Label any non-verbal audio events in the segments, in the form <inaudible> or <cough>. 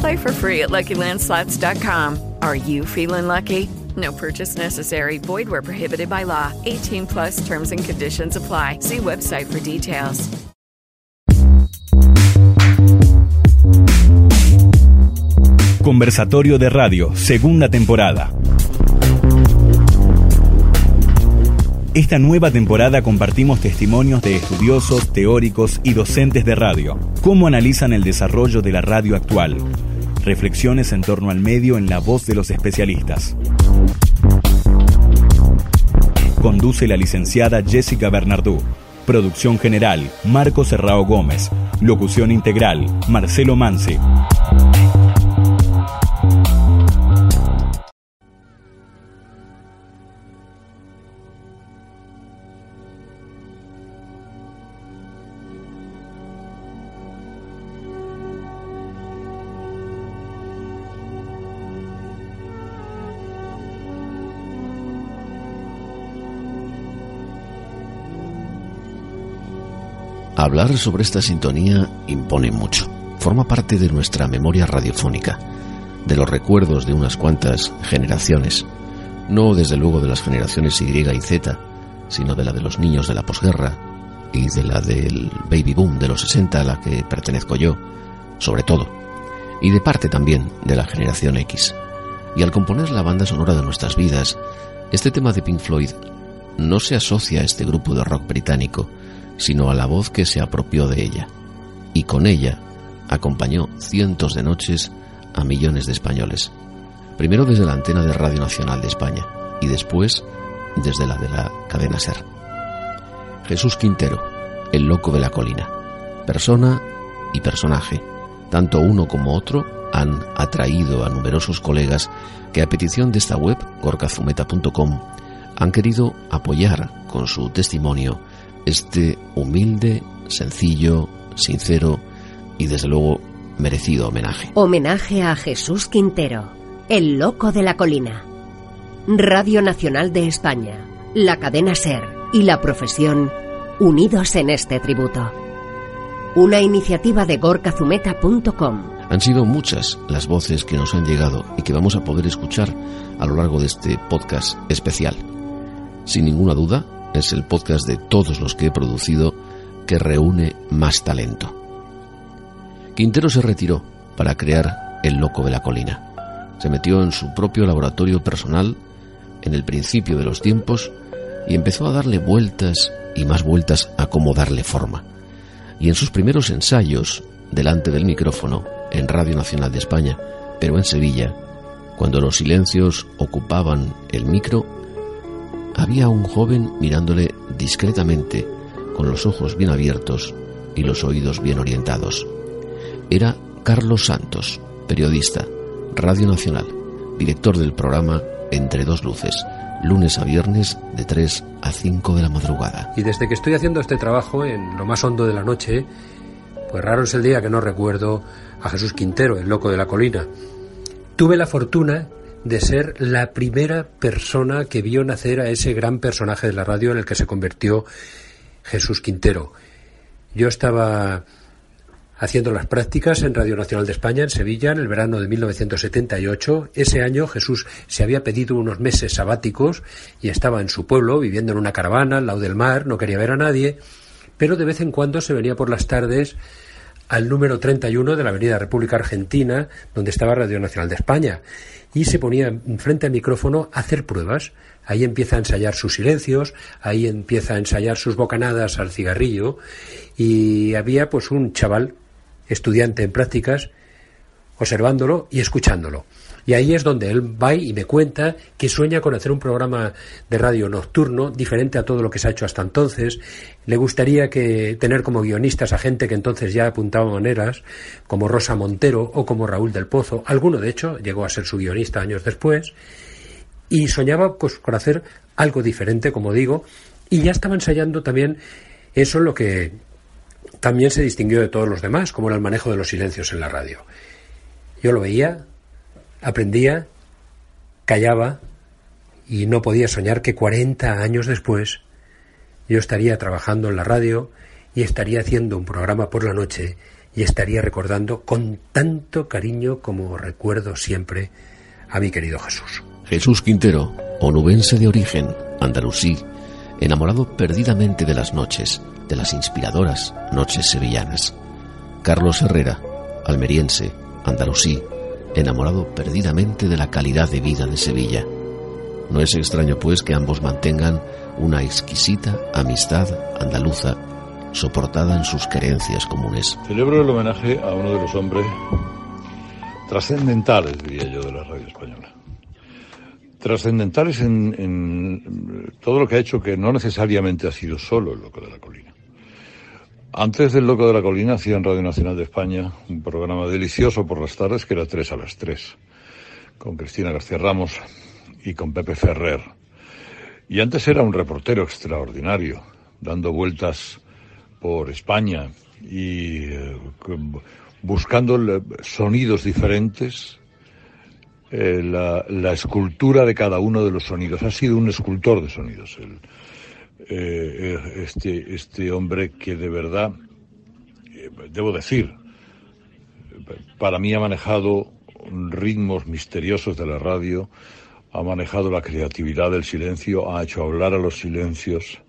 Play for free at LuckyLandSlots.com. Are you feeling lucky? No purchase necessary. Void where prohibited by law. 18 plus terms and conditions apply. See website for details. Conversatorio de Radio, segunda temporada. Esta nueva temporada compartimos testimonios de estudiosos, teóricos y docentes de radio. Cómo analizan el desarrollo de la radio actual. Reflexiones en torno al medio en la voz de los especialistas. Conduce la licenciada Jessica Bernardú. Producción general, Marco Serrao Gómez. Locución integral, Marcelo Mansi. Hablar sobre esta sintonía impone mucho. Forma parte de nuestra memoria radiofónica, de los recuerdos de unas cuantas generaciones, no desde luego de las generaciones Y y Z, sino de la de los niños de la posguerra y de la del baby boom de los 60 a la que pertenezco yo, sobre todo, y de parte también de la generación X. Y al componer la banda sonora de nuestras vidas, este tema de Pink Floyd no se asocia a este grupo de rock británico, sino a la voz que se apropió de ella, y con ella acompañó cientos de noches a millones de españoles, primero desde la antena de Radio Nacional de España y después desde la de la cadena Ser. Jesús Quintero, el loco de la colina, persona y personaje, tanto uno como otro han atraído a numerosos colegas que a petición de esta web, gorkazumeta.com, han querido apoyar con su testimonio este humilde, sencillo, sincero y desde luego merecido homenaje. Homenaje a Jesús Quintero, el loco de la colina. Radio Nacional de España, la cadena Ser y la profesión unidos en este tributo. Una iniciativa de gorkazumeta.com. Han sido muchas las voces que nos han llegado y que vamos a poder escuchar a lo largo de este podcast especial. Sin ninguna duda, es el podcast de todos los que he producido que reúne más talento. Quintero se retiró para crear El Loco de la Colina. Se metió en su propio laboratorio personal en el principio de los tiempos y empezó a darle vueltas y más vueltas a cómo darle forma. Y en sus primeros ensayos, delante del micrófono, en Radio Nacional de España, pero en Sevilla, cuando los silencios ocupaban el micro, había un joven mirándole discretamente, con los ojos bien abiertos y los oídos bien orientados. Era Carlos Santos, periodista, Radio Nacional, director del programa Entre dos luces, lunes a viernes de 3 a 5 de la madrugada. Y desde que estoy haciendo este trabajo en lo más hondo de la noche, pues raro es el día que no recuerdo a Jesús Quintero, el loco de la colina. Tuve la fortuna de ser la primera persona que vio nacer a ese gran personaje de la radio en el que se convirtió Jesús Quintero. Yo estaba haciendo las prácticas en Radio Nacional de España, en Sevilla, en el verano de 1978. Ese año Jesús se había pedido unos meses sabáticos y estaba en su pueblo, viviendo en una caravana al lado del mar, no quería ver a nadie, pero de vez en cuando se venía por las tardes al número 31 de la Avenida República Argentina, donde estaba Radio Nacional de España, y se ponía frente al micrófono a hacer pruebas. Ahí empieza a ensayar sus silencios, ahí empieza a ensayar sus bocanadas al cigarrillo, y había pues un chaval, estudiante en prácticas, observándolo y escuchándolo. Y ahí es donde él va y me cuenta que sueña con hacer un programa de radio nocturno diferente a todo lo que se ha hecho hasta entonces. Le gustaría que tener como guionistas a gente que entonces ya apuntaba maneras, como Rosa Montero o como Raúl del Pozo. Alguno, de hecho, llegó a ser su guionista años después. Y soñaba pues, con hacer algo diferente, como digo, y ya estaba ensayando también eso lo que también se distinguió de todos los demás, como era el manejo de los silencios en la radio. Yo lo veía, aprendía, callaba y no podía soñar que 40 años después yo estaría trabajando en la radio y estaría haciendo un programa por la noche y estaría recordando con tanto cariño como recuerdo siempre a mi querido Jesús. Jesús Quintero, onubense de origen, andalusí, enamorado perdidamente de las noches, de las inspiradoras noches sevillanas. Carlos Herrera, almeriense, andalusí, enamorado perdidamente de la calidad de vida de Sevilla. No es extraño, pues, que ambos mantengan una exquisita amistad andaluza, soportada en sus creencias comunes. Celebro el homenaje a uno de los hombres trascendentales, diría yo, de la radio española. Trascendentales en, en, todo lo que ha hecho, que no necesariamente ha sido solo el loco de la colina. Antes del Loco de la Colina hacía en Radio Nacional de España un programa delicioso por las tardes que era tres a las tres, con Cristina García Ramos y con Pepe Ferrer. Y antes era un reportero extraordinario, dando vueltas por España y eh, buscando sonidos diferentes, eh, la, la, escultura de cada uno de los sonidos. Ha sido un escultor de sonidos. El, eh, este, este hombre que de verdad, eh, debo decir, para mí ha manejado ritmos misteriosos de la radio, ha manejado la creatividad del silencio, ha hecho hablar a los silencios,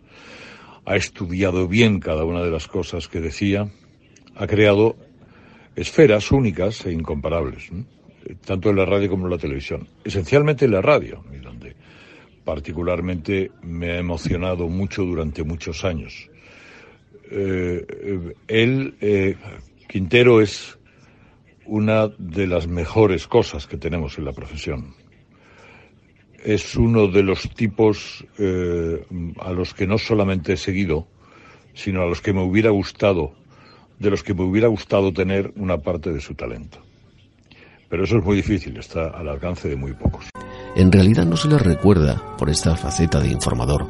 ha estudiado bien cada una de las cosas que decía, ha creado esferas únicas e incomparables, tanto en la radio como en la televisión, esencialmente en la radio, donde particularmente me ha emocionado mucho durante muchos años. Eh, él, eh, Quintero, es una de las mejores cosas que tenemos en la profesión. Es uno de los tipos eh, a los que no solamente he seguido, sino a los que me hubiera gustado, de los que me hubiera gustado tener una parte de su talento. Pero eso es muy difícil, está al alcance de muy pocos. En realidad no se le recuerda por esta faceta de informador,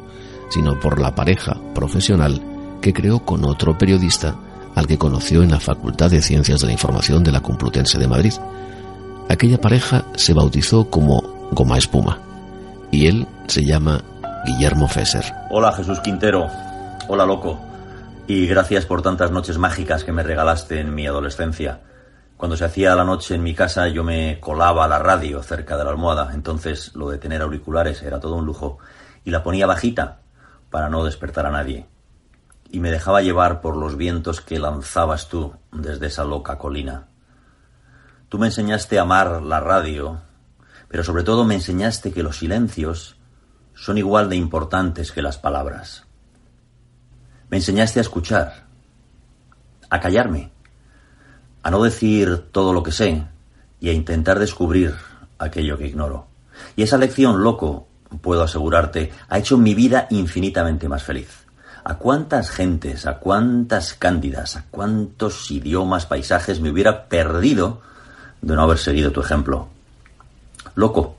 sino por la pareja profesional que creó con otro periodista al que conoció en la Facultad de Ciencias de la Información de la Complutense de Madrid. Aquella pareja se bautizó como Goma Espuma y él se llama Guillermo Fesser. Hola Jesús Quintero, hola loco, y gracias por tantas noches mágicas que me regalaste en mi adolescencia. Cuando se hacía la noche en mi casa yo me colaba la radio cerca de la almohada, entonces lo de tener auriculares era todo un lujo, y la ponía bajita para no despertar a nadie. Y me dejaba llevar por los vientos que lanzabas tú desde esa loca colina. Tú me enseñaste a amar la radio, pero sobre todo me enseñaste que los silencios son igual de importantes que las palabras. Me enseñaste a escuchar, a callarme a no decir todo lo que sé y a intentar descubrir aquello que ignoro. Y esa lección, loco, puedo asegurarte, ha hecho mi vida infinitamente más feliz. ¿A cuántas gentes, a cuántas cándidas, a cuántos idiomas, paisajes me hubiera perdido de no haber seguido tu ejemplo? Loco,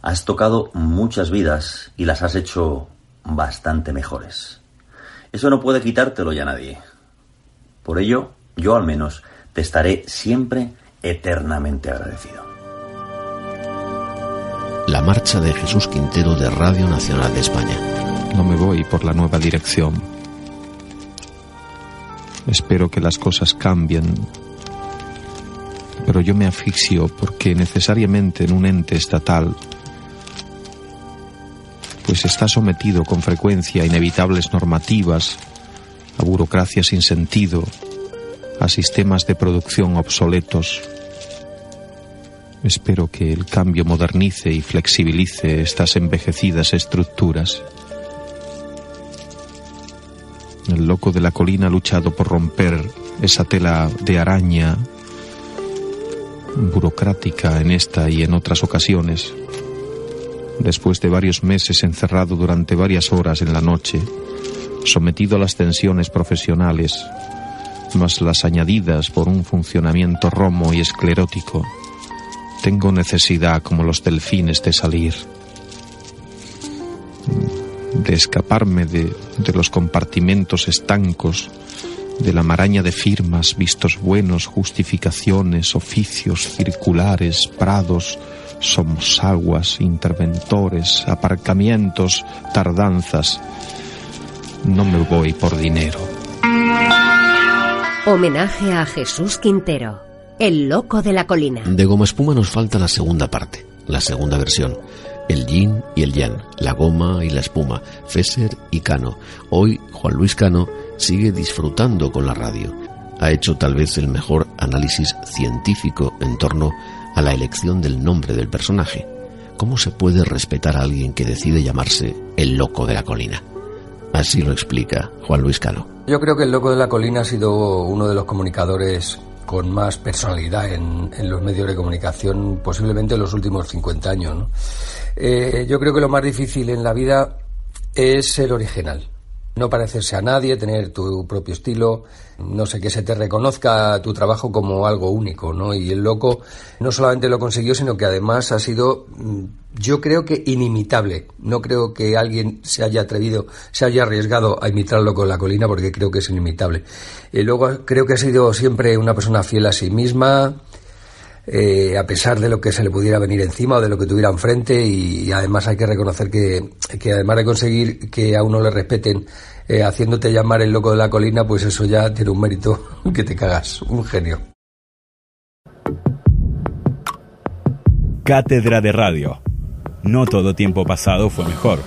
has tocado muchas vidas y las has hecho bastante mejores. Eso no puede quitártelo ya nadie. Por ello, yo al menos te estaré siempre eternamente agradecido. La marcha de Jesús Quintero de Radio Nacional de España. No me voy por la nueva dirección. Espero que las cosas cambien. Pero yo me asfixio porque necesariamente en un ente estatal pues está sometido con frecuencia a inevitables normativas, a burocracia sin sentido, a sistemas de producción obsoletos. Espero que el cambio modernice y flexibilice estas envejecidas estructuras. El loco de la colina ha luchado por romper esa tela de araña burocrática en esta y en otras ocasiones. Después de varios meses encerrado durante varias horas en la noche, sometido a las tensiones profesionales, más las añadidas por un funcionamiento romo y esclerótico, tengo necesidad, como los delfines, de salir, de escaparme de, de los compartimentos estancos, de la maraña de firmas, vistos buenos, justificaciones, oficios circulares, prados, somos aguas, interventores, aparcamientos, tardanzas. No me voy por dinero. Homenaje a Jesús Quintero, el loco de la colina. De Goma Espuma nos falta la segunda parte, la segunda versión. El yin y el yang, la goma y la espuma, Fesser y Cano. Hoy Juan Luis Cano sigue disfrutando con la radio. Ha hecho tal vez el mejor análisis científico en torno a la elección del nombre del personaje. ¿Cómo se puede respetar a alguien que decide llamarse el loco de la colina? Así lo explica Juan Luis Cano. Yo creo que el loco de la colina ha sido uno de los comunicadores con más personalidad en, los medios de comunicación, posiblemente en los últimos 50 años. Eh, yo creo que lo más difícil en la vida es ser original. No parecerse a nadie, tener tu propio estilo, no sé, que se te reconozca tu trabajo como algo único, ¿no? Y el loco no solamente lo consiguió, sino que además ha sido, mm, yo creo que inimitable. No creo que alguien se haya atrevido, se haya arriesgado a imitarlo con la colina, porque creo que es inimitable. Y luego creo que ha sido siempre una persona fiel a sí misma, eh, a pesar de lo que se le pudiera venir encima o de lo que tuviera enfrente y, además hay que reconocer que, que, además de conseguir que a uno le respeten eh, haciéndote llamar el loco de la colina, pues eso ya tiene un mérito <laughs> que te cagas, un genio. Cátedra de Radio. No todo tiempo pasado fue mejor.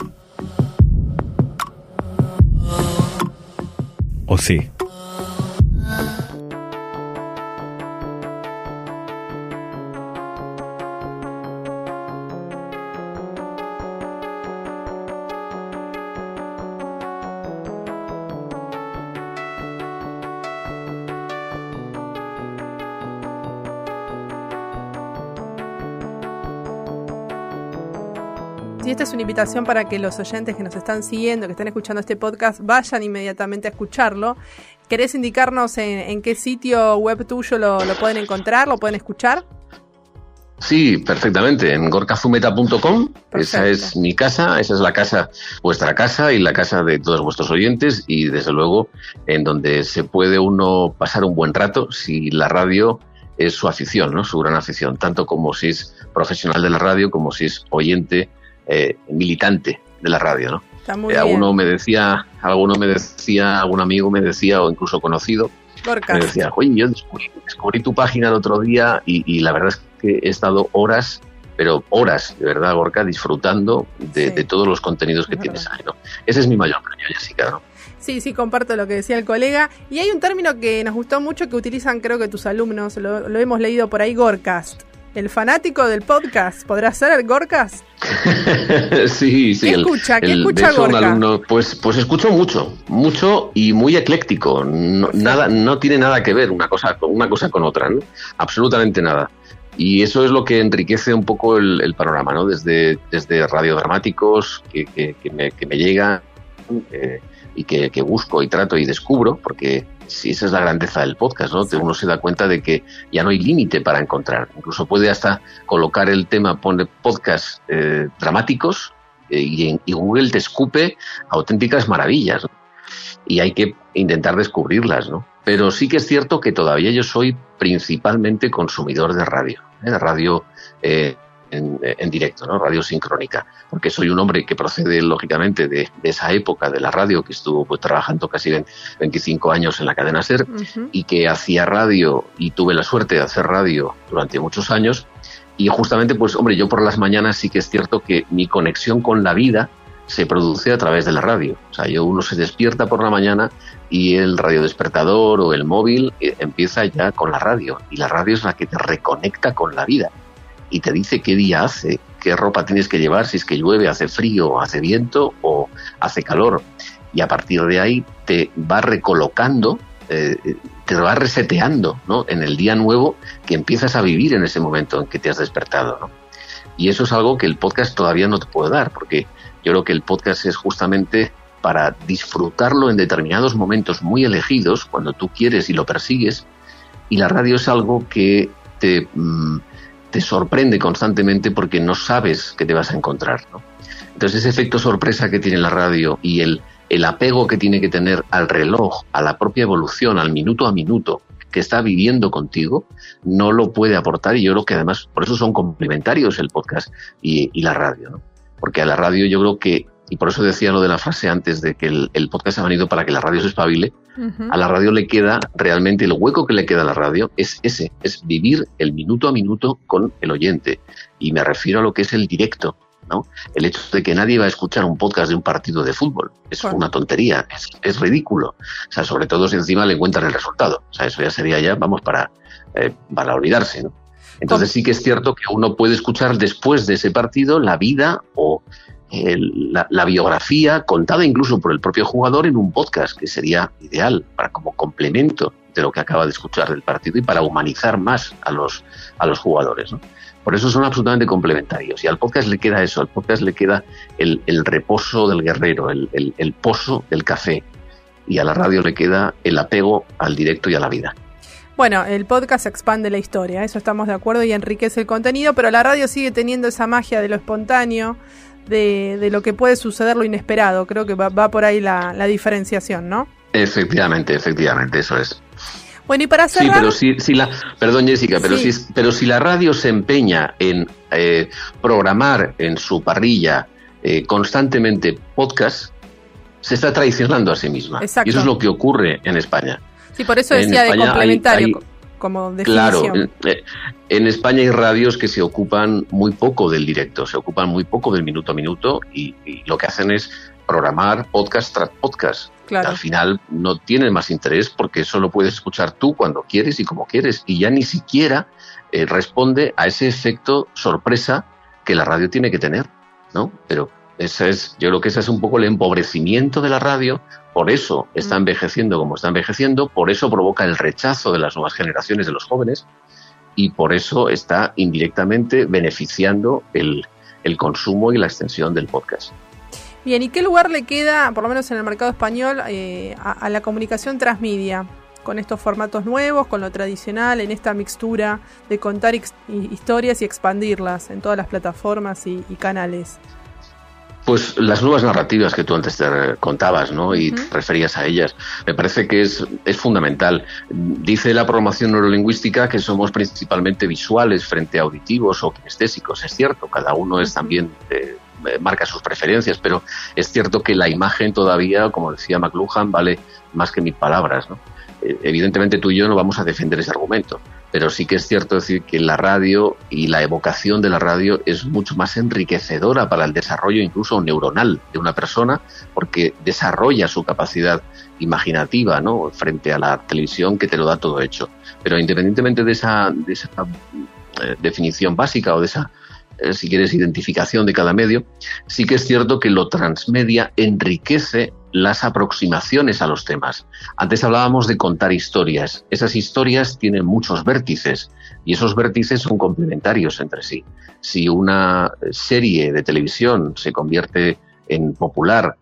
¿O sí? Y esta es una invitación para que los oyentes que nos están siguiendo, que están escuchando este podcast, vayan inmediatamente a escucharlo. ¿Querés indicarnos en, en qué sitio web tuyo lo, lo, pueden encontrar, lo pueden escuchar? Sí, perfectamente. En gorkazumeta.com. Esa es mi casa, esa es la casa, vuestra casa y la casa de todos vuestros oyentes y desde luego en donde se puede uno pasar un buen rato si la radio es su afición, ¿no? Su gran afición, tanto como si es profesional de la radio como si es oyente eh, militante de la radio, ¿no? Está muy Eh, bien. alguno me decía, alguno me decía, algún amigo me decía, o incluso conocido, Gorka. me decía, oye, yo descubrí, descubrí tu página el otro día y, y la verdad es que he estado horas, pero horas, de verdad, Gorka, disfrutando de, de todos los contenidos que tienes ahí, ¿no? Ese es mi mayor premio, Jessica, ¿no? Sí, sí, comparto lo que decía el colega. Y hay un término que nos gustó mucho que utilizan, creo que tus alumnos, lo, lo hemos leído por ahí, Gorcast. El fanático del podcast, ¿podrá ser el Gorcast? <laughs> sí, sí. ¿Qué el- escucha? ¿Qué el- escucha Gorka? alumno, pues, pues escucho mucho, mucho y muy ecléctico. No, nada, no tiene nada que ver una cosa, con- una cosa con otra, ¿no? Absolutamente nada. Y eso es lo que enriquece un poco el, el panorama, ¿no? Desde, desde radiodramáticos que, que, que me, que me llegan eh, y que, busco y trato y descubro, porque sí, esa es la grandeza del podcast, ¿no? Uno se da cuenta de que ya no hay límite para encontrar. Incluso puede hasta colocar el tema, pone podcast eh, dramáticos eh, y, Google te escupe auténticas maravillas. Y hay que intentar descubrirlas, ¿no? Pero sí que es cierto que todavía yo soy principalmente consumidor de radio, ¿eh? de radio en, en directo, ¿no? Radio sincrónica, porque soy un hombre que procede lógicamente de, de esa época de la radio que estuvo pues, trabajando casi 20 25 años en la cadena SER y que hacía radio y tuve la suerte de hacer radio durante muchos años. Y justamente pues hombre yo por las mañanas sí que es cierto que mi conexión con la vida se produce a través de la radio. O sea yo uno se despierta por la mañana y el radiodespertador o el móvil eh, empieza ya con la radio. Y la radio es la que te reconecta con la vida y te dice qué día hace, qué ropa tienes que llevar, si es que llueve, hace frío, hace viento o hace calor. Y a partir de ahí te va recolocando, eh, te va reseteando ¿no? en el día nuevo que empiezas a vivir en ese momento en que te has despertado. Y eso es algo que el podcast todavía no te puede dar, porque yo creo que el podcast es justamente para disfrutarlo en determinados momentos muy elegidos, cuando tú quieres y lo persigues, y la radio es algo que te, mm, te sorprende constantemente porque no sabes qué te vas a encontrar. ¿no? Entonces ese efecto sorpresa que tiene la radio y el, el apego que tiene que tener al reloj, a la propia evolución, al minuto a minuto que está viviendo contigo, no lo puede aportar y yo creo que además por eso son complementarios el podcast y, y la radio. ¿no? Porque a la radio yo creo que y por eso decía lo de la frase antes de que el, podcast ha venido para que la radio se espabile, a la radio le queda realmente el hueco que le queda a la radio es ese, es vivir el minuto a minuto con el oyente. Y me refiero a lo que es el directo, ¿no? El hecho de que nadie va a escuchar un podcast de un partido de fútbol es una tontería, es, ridículo. O sea, sobre todo si encima le encuentran el resultado. O sea, eso ya sería ya, vamos, para, eh, para olvidarse, ¿no? Entonces sí que es cierto que uno puede escuchar después de ese partido la vida o la, biografía contada incluso por el propio jugador en un podcast, que sería ideal para como complemento de lo que acaba de escuchar del partido y para humanizar más a los, a los jugadores. Por eso son absolutamente complementarios. Y al podcast le queda eso, al podcast le queda el, reposo del guerrero, el, el pozo del café. Y a la radio le queda el apego al directo y a la vida. Bueno, el podcast expande la historia, eso estamos de acuerdo y enriquece el contenido, pero la radio sigue teniendo esa magia de lo espontáneo, de, lo que puede suceder lo inesperado. Creo que va, por ahí la, diferenciación, ¿no? Efectivamente, efectivamente, eso es. Bueno, y para cerrar... Sí, pero si, si la... Perdón, Jessica, pero, si, pero si la radio se empeña en eh, programar en su parrilla eh, constantemente podcast, se está traicionando a sí misma. Exacto. Y eso es lo que ocurre en España. Sí, por eso decía de complementario como definición. Claro, eh, en España hay radios que se ocupan muy poco del directo, se ocupan muy poco del minuto a minuto y, lo que hacen es programar podcast tras podcast. Al final no tienen más interés porque eso lo puedes escuchar tú cuando quieres y como quieres y ya ni siquiera eh, responde a ese efecto sorpresa que la radio tiene que tener, ¿no? Pero ese es, yo creo que ese es un poco el empobrecimiento de la radio por eso está mm. envejeciendo como está envejeciendo, por eso provoca el rechazo de las nuevas generaciones de los jóvenes y por eso está indirectamente beneficiando el, consumo y la extensión del podcast. Bien, ¿y qué lugar le queda, por lo menos en el mercado español, eh, a, la comunicación transmedia? Con estos formatos nuevos, con lo tradicional, en esta mixtura de contar historias y expandirlas en todas las plataformas y canales. Pues las nuevas narrativas que tú antes te contabas, ¿no? Y te referías a ellas. Me parece que es, es fundamental. Dice la programación neurolingüística que somos principalmente visuales frente a auditivos o kinestésicos. Es cierto, cada uno es también eh, marca sus preferencias, pero es cierto que la imagen todavía, como decía McLuhan, vale más que mil palabras, ¿no? Eh, evidentemente tú y yo no vamos a defender ese argumento pero sí que es cierto decir que la radio y la evocación de la radio es mucho más enriquecedora para el desarrollo incluso neuronal de una persona porque desarrolla su capacidad imaginativa ¿no? frente a la televisión que te lo da todo hecho. Pero independientemente de esa, de esa eh, definición básica o de esa eh, si quieres, identificación de cada medio, sí que es cierto que lo transmedia enriquece las aproximaciones a los temas. Antes hablábamos de contar historias. Esas historias tienen muchos vértices y esos vértices son complementarios entre sí. Si una serie de televisión se convierte en popular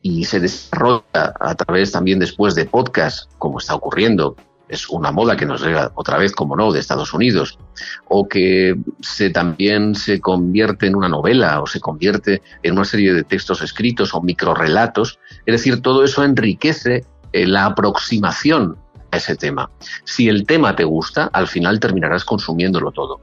y se desarrolla a través también después de podcast, como está ocurriendo es una moda que nos llega otra vez, como no, de Estados Unidos, o que se también se convierte en una novela o se convierte en una serie de textos escritos o microrelatos, es decir, todo eso enriquece eh, la aproximación a ese tema. Si el tema te gusta, al final terminarás consumiéndolo todo.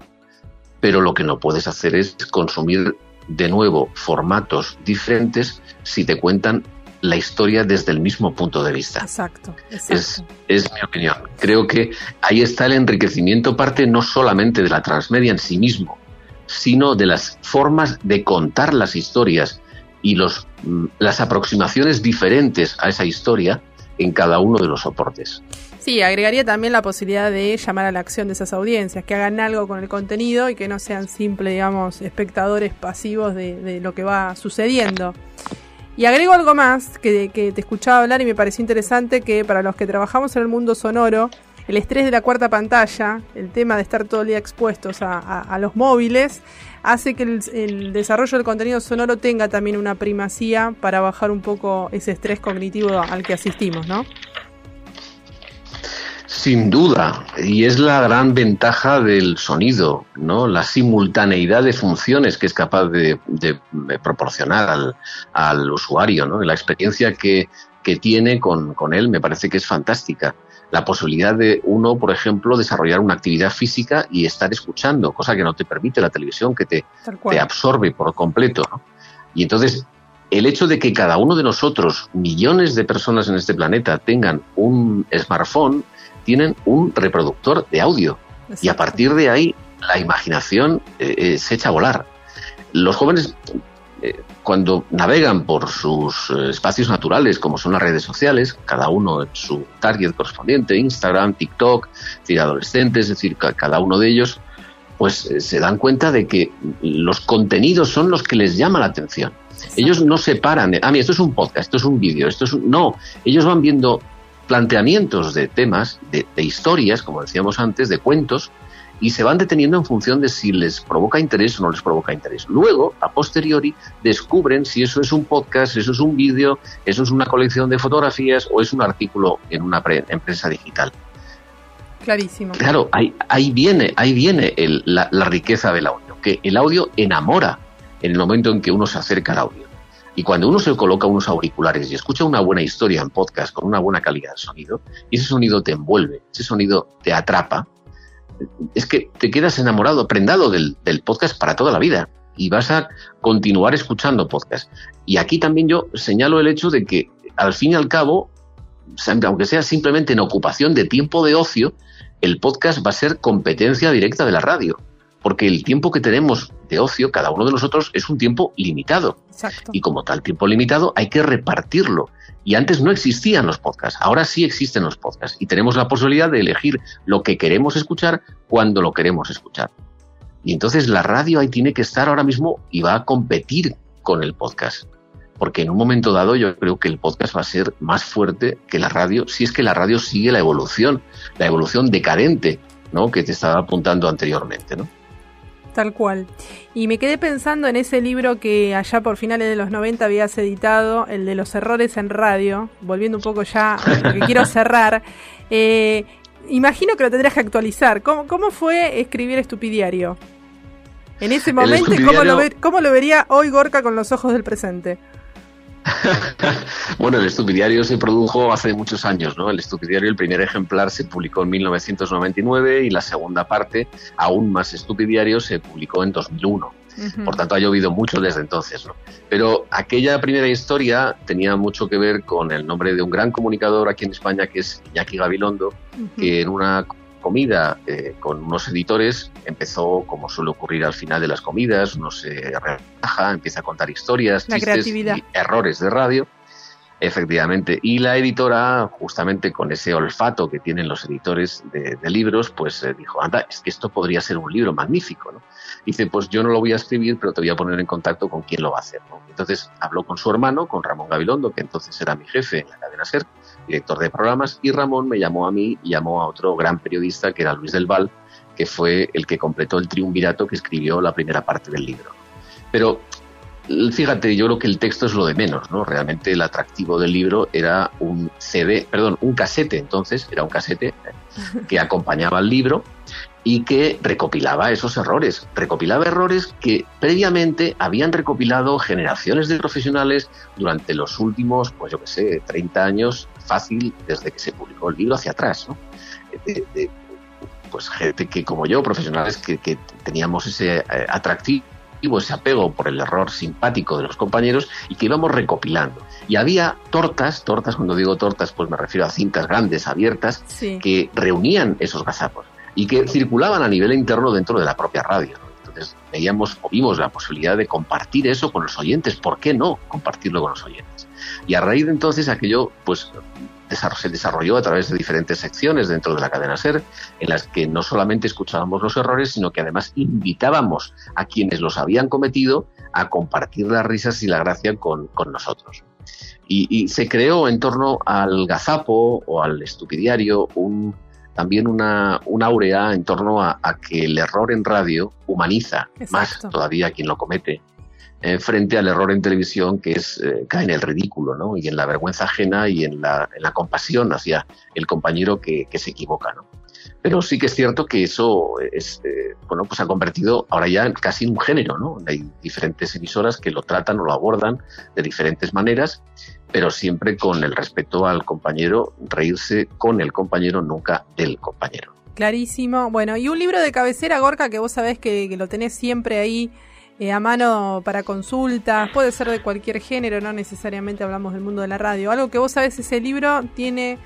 Pero lo que no puedes hacer es consumir de nuevo formatos diferentes si te cuentan la historia desde el mismo punto de vista. Exacto. Es, es, mi opinión. Creo que ahí está el enriquecimiento, parte no solamente de la transmedia en sí mismo, sino de las formas de contar las historias y los, mm, las aproximaciones diferentes a esa historia en cada uno de los soportes. Sí, agregaría también la posibilidad de llamar a la acción de esas audiencias, que hagan algo con el contenido y que no sean simples, digamos, espectadores pasivos de, de lo que va sucediendo. Y agrego algo más que, que te escuchaba hablar y me pareció interesante que para los que trabajamos en el mundo sonoro, el estrés de la cuarta pantalla, el tema de estar todo el día expuestos a, a los móviles, hace que el, desarrollo del contenido sonoro tenga también una primacía para bajar un poco ese estrés cognitivo al que asistimos, ¿no? Sin duda, y es la gran ventaja del sonido, ¿no? La simultaneidad de funciones que es capaz de proporcionar al, al, usuario, ¿no? La experiencia que, que tiene con, con, él me parece que es fantástica. La posibilidad de uno, por ejemplo, desarrollar una actividad física y estar escuchando, cosa que no te permite la televisión, que te, te absorbe por completo, ¿no? Y entonces, el hecho de que cada uno de nosotros, millones de personas en este planeta, tengan un smartphone, tienen un reproductor de audio. Exacto. Y a partir de ahí la imaginación eh, eh, se echa a volar. Los jóvenes, eh, cuando navegan por sus eh, espacios naturales, como son las redes sociales, cada uno en su target correspondiente, Instagram, TikTok, es decir, adolescentes, es decir, cada uno de ellos, pues eh, se dan cuenta de que los contenidos son los que les llama la atención. Ellos no se paran de, ah, mira, esto es un podcast, esto es un vídeo, esto es un... No, ellos van viendo planteamientos de temas, de, de, historias, como decíamos antes, de cuentos, y se van deteniendo en función de si les provoca interés o no les provoca interés. Luego, a posteriori, descubren si eso es un podcast, eso es un vídeo, eso es una colección de fotografías o es un artículo en una empresa digital. Clarísimo. Claro, ahí, ahí viene, ahí viene el, la, la riqueza del audio, que el audio enamora en el momento en que uno se acerca al audio. Y cuando uno se coloca unos auriculares y escucha una buena historia en podcast con una buena calidad de sonido, y ese sonido te envuelve, ese sonido te atrapa, es que te quedas enamorado, prendado del, del podcast para toda la vida y vas a continuar escuchando podcast. Y aquí también yo señalo el hecho de que al fin y al cabo, aunque sea simplemente en ocupación de tiempo de ocio, el podcast va a ser competencia directa de la radio porque el tiempo que tenemos de ocio, cada uno de nosotros, es un tiempo limitado. Exacto. Y como tal tiempo limitado, hay que repartirlo. Y antes no existían los podcasts, ahora sí existen los podcasts. Y tenemos la posibilidad de elegir lo que queremos escuchar cuando lo queremos escuchar. Y entonces la radio ahí tiene que estar ahora mismo y va a competir con el podcast. Porque en un momento dado yo creo que el podcast va a ser más fuerte que la radio, si es que la radio sigue la evolución, la evolución decadente, ¿no? Que te estaba apuntando anteriormente, ¿no? Tal cual. Y me quedé pensando en ese libro que allá por finales de los 90 habías editado, el de los errores en radio, volviendo un poco ya, que quiero cerrar. <laughs> Eh, imagino que lo tendrías que actualizar. ¿Cómo, cómo fue escribir Estupidiario? En ese momento, ¿cómo, lo ¿cómo lo vería hoy Gorka con los ojos del presente? <laughs> bueno, el estupidiario se produjo hace muchos años, ¿no? El estupidiario, el primer ejemplar se publicó en 1999 y la segunda parte, aún más estupidiario, se publicó en 2001. Uh-huh. Por tanto, ha llovido mucho desde entonces, ¿no? Pero aquella primera historia tenía mucho que ver con el nombre de un gran comunicador aquí en España, que es Iñaki Gabilondo, que en una comida eh, con unos editores, empezó, como suele ocurrir al final de las comidas, uno se relaja, empieza a contar historias, la chistes creatividad. y errores de radio. Efectivamente. Y la editora, justamente con ese olfato que tienen los editores de, de libros, pues eh, dijo, anda, es que esto podría ser un libro magnífico, ¿no? Dice, pues yo no lo voy a escribir, pero te voy a poner en contacto con quién lo va a hacer, ¿no? Entonces habló con su hermano, con Ramón Gabilondo, que entonces era mi jefe en la cadena SER, director de programas, y Ramón me llamó a mí y llamó a otro gran periodista, que era Luis del Val, que fue el que completó el triunvirato que escribió la primera parte del libro. Pero fíjate, yo creo que el texto es lo de menos, ¿no? Realmente el atractivo del libro era un CD, perdón, un casete, entonces, era un casete <laughs> que acompañaba al libro y que recopilaba esos errores, recopilaba errores que previamente habían recopilado generaciones de profesionales durante los últimos, pues yo qué sé, 30 años, fácil, desde que se publicó el libro hacia atrás, ¿no? De, de, pues gente que como yo, profesionales que, que teníamos ese eh, atractivo ese apego por el error simpático de los compañeros y que íbamos recopilando. Y había tortas, tortas, cuando digo tortas, pues me refiero a cintas grandes, abiertas, sí. que reunían esos gazapos y que circulaban a nivel interno dentro de la propia radio. ¿no? Entonces veíamos o vimos la posibilidad de compartir eso con los oyentes. ¿Por qué no compartirlo con los oyentes? Y a raíz de entonces aquello, pues se desarrolló a través de diferentes secciones dentro de la cadena SER, en las que no solamente escuchábamos los errores, sino que además invitábamos a quienes los habían cometido a compartir las risas y la gracia con, nosotros. Y, se creó en torno al gazapo o al estupidiario un, también una, una aurea en torno a, que el error en radio humaniza más todavía a quien lo comete eh, frente al error en televisión que es eh, cae en el ridículo ¿no? y en la vergüenza ajena y en la, en la compasión hacia el compañero que, que, se equivoca. ¿no? Pero sí que es cierto que eso es, eh, bueno, pues ha convertido ahora ya casi en un género. ¿no? Hay diferentes emisoras que lo tratan o lo abordan de diferentes maneras, pero siempre con el respeto al compañero, reírse con el compañero, nunca del compañero. Clarísimo. Bueno, y un libro de cabecera, Gorka, que vos sabés que, que lo tenés siempre ahí eh, a mano para consultas, puede ser de cualquier género, no necesariamente hablamos del mundo de la radio. Algo que vos sabés, ese libro tiene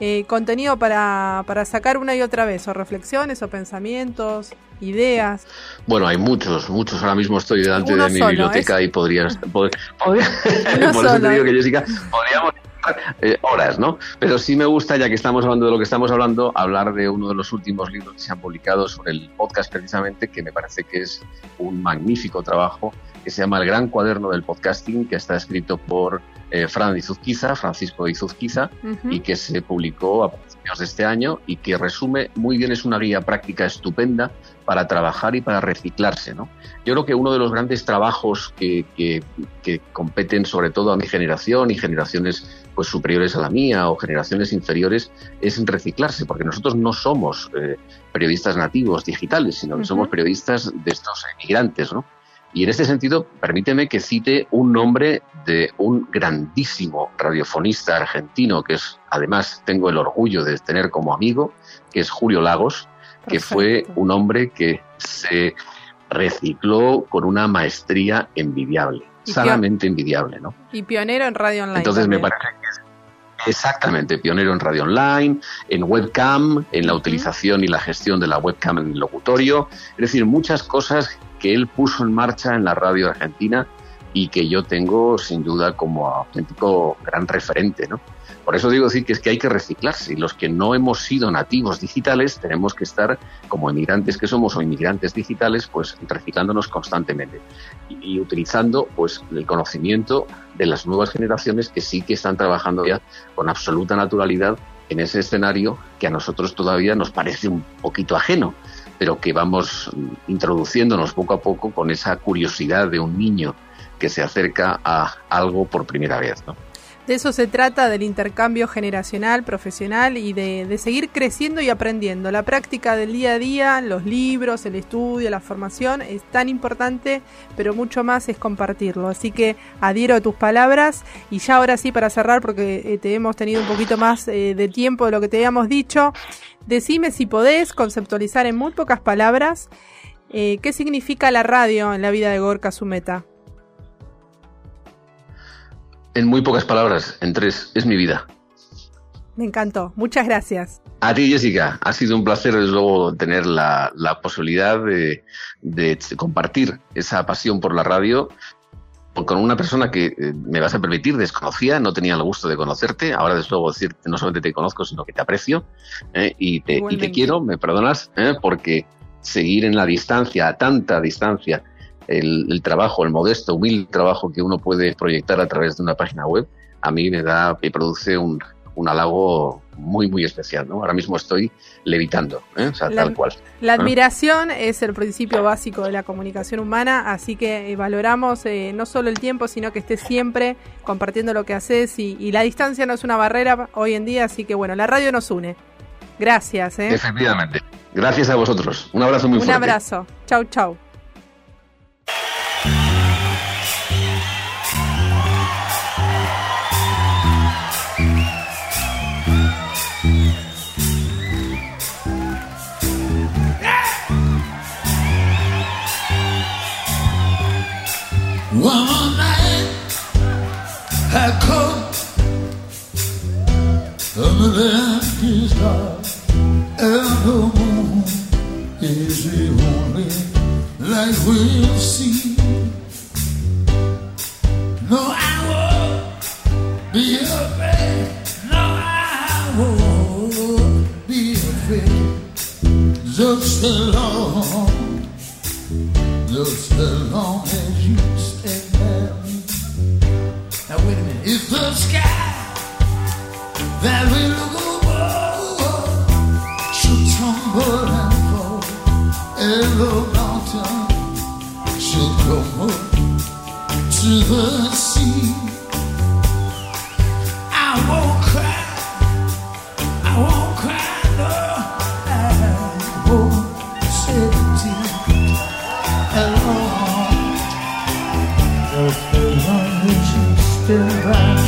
eh, contenido para, para sacar una y otra vez, o reflexiones, o pensamientos, ideas. Bueno, hay muchos, muchos. Ahora mismo estoy delante de mi biblioteca y podrías... <laughs> <laughs> por eso te digo que Jessica, podríamos eh, horas, ¿no? Pero sí me gusta, ya que estamos hablando de lo que estamos hablando, hablar de uno de los últimos libros que se han publicado sobre el podcast precisamente, que me parece que es un magnífico trabajo, que se llama El Gran Cuaderno del Podcasting, que está escrito por eh, Fran Izuzquiza, Francisco Izuzquiza, y que se publicó a principios de este año y que resume muy bien, es una guía práctica estupenda para trabajar y para reciclarse. ¿no? Yo creo que uno de los grandes trabajos que, que, que competen sobre todo a mi generación y generaciones pues superiores a la mía o generaciones inferiores es reciclarse, porque nosotros no somos eh, periodistas nativos digitales, sino que somos periodistas de estos emigrantes, ¿no? Y en este sentido, permíteme que cite un nombre de un grandísimo radiofonista argentino, que es, además, tengo el orgullo de tener como amigo, que es Julio Lagos, que fue un hombre que se recicló con una maestría envidiable sanamente envidiable, ¿no? Y pionero en radio online. Entonces me parece que es exactamente pionero en radio online, en webcam, en la utilización y la gestión de la webcam en el locutorio, es decir, muchas cosas que él puso en marcha en la radio argentina y que yo tengo sin duda como auténtico gran referente, ¿no? Por eso digo decir que es que hay que reciclarse y los que no hemos sido nativos digitales tenemos que estar como inmigrantes que somos o inmigrantes digitales, pues reciclándonos constantemente y, utilizando pues el conocimiento de las nuevas generaciones que sí que están trabajando ya con absoluta naturalidad en ese escenario que a nosotros todavía nos parece un poquito ajeno, pero que vamos introduciéndonos poco a poco con esa curiosidad de un niño que se acerca a algo por primera vez, ¿no? De eso se trata, del intercambio generacional, profesional y de, seguir creciendo y aprendiendo. La práctica del día a día, los libros, el estudio, la formación es tan importante, pero mucho más es compartirlo. Así que adhiero a tus palabras y ya ahora sí para cerrar, porque eh, te hemos tenido un poquito más eh, de tiempo de lo que te habíamos dicho, decime si podés conceptualizar en muy pocas palabras eh, qué significa la radio en la vida de Gorka Sumeta. En muy pocas palabras, en tres, es mi vida. Me encantó, muchas gracias. A ti, Jessica, ha sido un placer, desde luego, tener la, posibilidad de, compartir esa pasión por la radio con una persona que eh, me vas a permitir desconocía, no tenía el gusto de conocerte. Ahora, desde luego, decir no solamente te conozco, sino que te aprecio eh, y, te, y, te, quiero, me perdonas, eh, porque seguir en la distancia, a tanta distancia, el, trabajo, el modesto, humilde trabajo que uno puede proyectar a través de una página web, a mí me da, me produce un, un halago muy, muy especial, ¿no? Ahora mismo estoy levitando, ¿eh? o sea, tal cual. La admiración es el principio básico de la comunicación humana, así que eh, valoramos eh, no solo el tiempo, sino que estés siempre compartiendo lo que haces y, y, la distancia no es una barrera hoy en día, así que bueno, la radio nos une. Gracias, ¿eh? Efectivamente. Gracias a vosotros. Un abrazo muy fuerte. Un abrazo. Chau, chau. open arms still bright.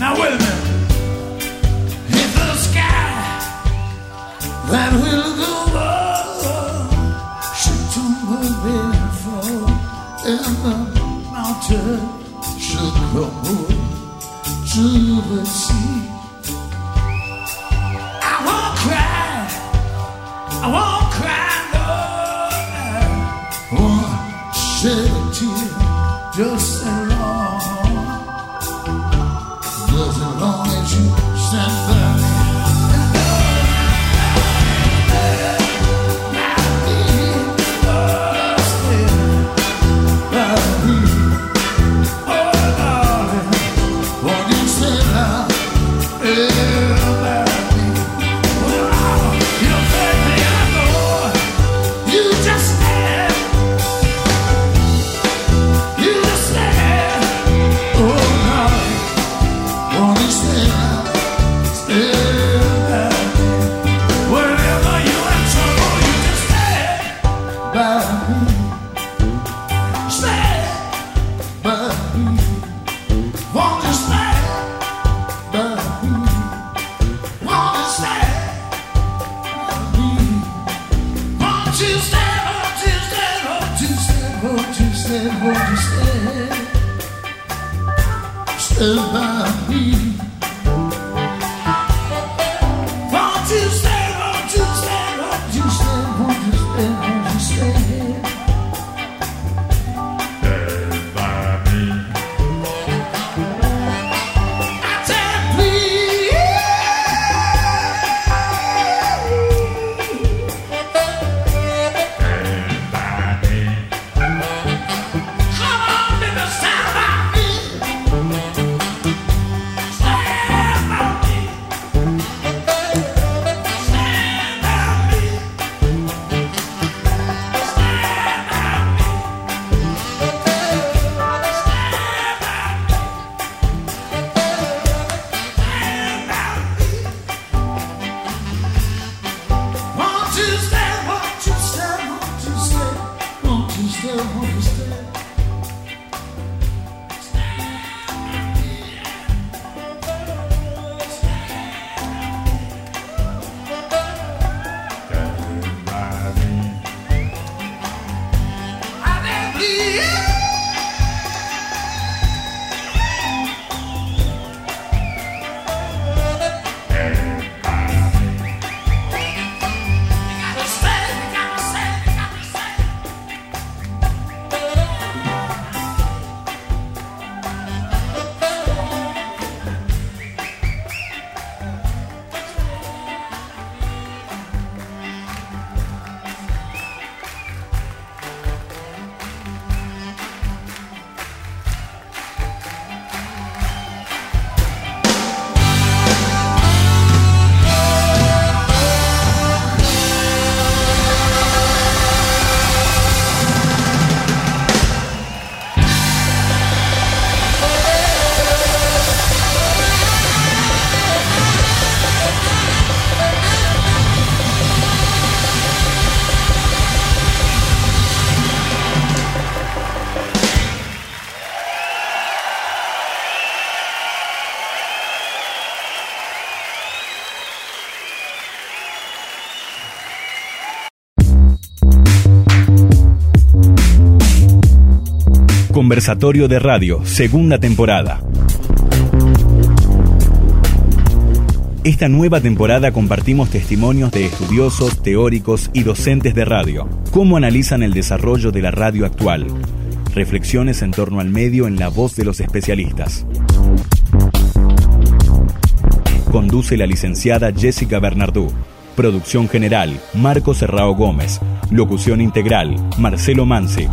Now wait a minute. If the sky that will go over should tumble before, and the mountain should crumble to the sea. about Conversatorio de Radio, segunda temporada. Esta nueva temporada compartimos testimonios de estudiosos, teóricos y docentes de radio. Cómo analizan el desarrollo de la radio actual. Reflexiones en torno al medio en la voz de los especialistas. Conduce la licenciada Jessica Bernardú. Producción general, Marco Serrao Gómez. Locución integral, Marcelo Mansi.